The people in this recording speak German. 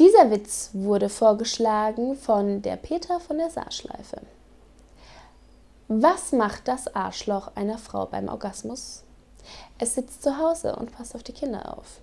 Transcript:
Dieser Witz wurde vorgeschlagen von der Peter von der Saarschleife. Was macht das Arschloch einer Frau beim Orgasmus? Es sitzt zu Hause und passt auf die Kinder auf.